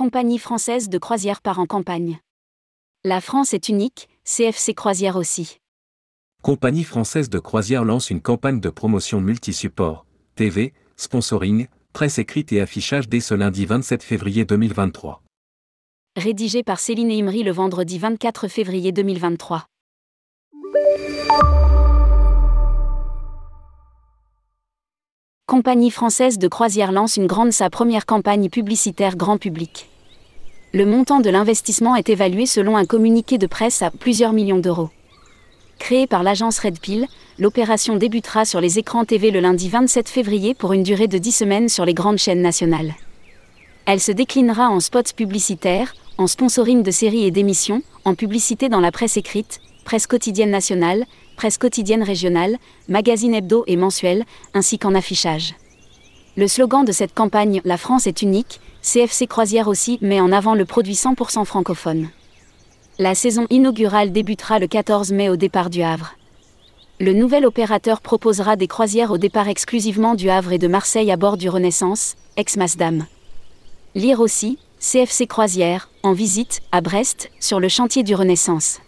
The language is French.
Compagnie française de croisière part en campagne. La France est unique, CFC Croisière aussi. Compagnie française de croisière lance une campagne de promotion multi-support, TV, sponsoring, presse écrite et affichage dès ce lundi 27 février 2023. Rédigé par Céline Imri le vendredi 24 février 2023. Compagnie française de croisière lance une grande sa première campagne publicitaire grand public. Le montant de l'investissement est évalué selon un communiqué de presse à plusieurs millions d'euros. Créée par l'agence Red Pill, l'opération débutera sur les écrans TV le lundi 27 février pour une durée de 10 semaines sur les grandes chaînes nationales. Elle se déclinera en spots publicitaires, en sponsoring de séries et d'émissions, en publicité dans la presse écrite, presse quotidienne nationale, presse quotidienne régionale, magazine hebdo et mensuel, ainsi qu'en affichage. Le slogan de cette campagne La France est unique, CFC Croisière aussi met en avant le produit 100% francophone. La saison inaugurale débutera le 14 mai au départ du Havre. Le nouvel opérateur proposera des croisières au départ exclusivement du Havre et de Marseille à bord du Renaissance, ex-Masdam. Lire aussi, CFC Croisière, en visite, à Brest, sur le chantier du Renaissance.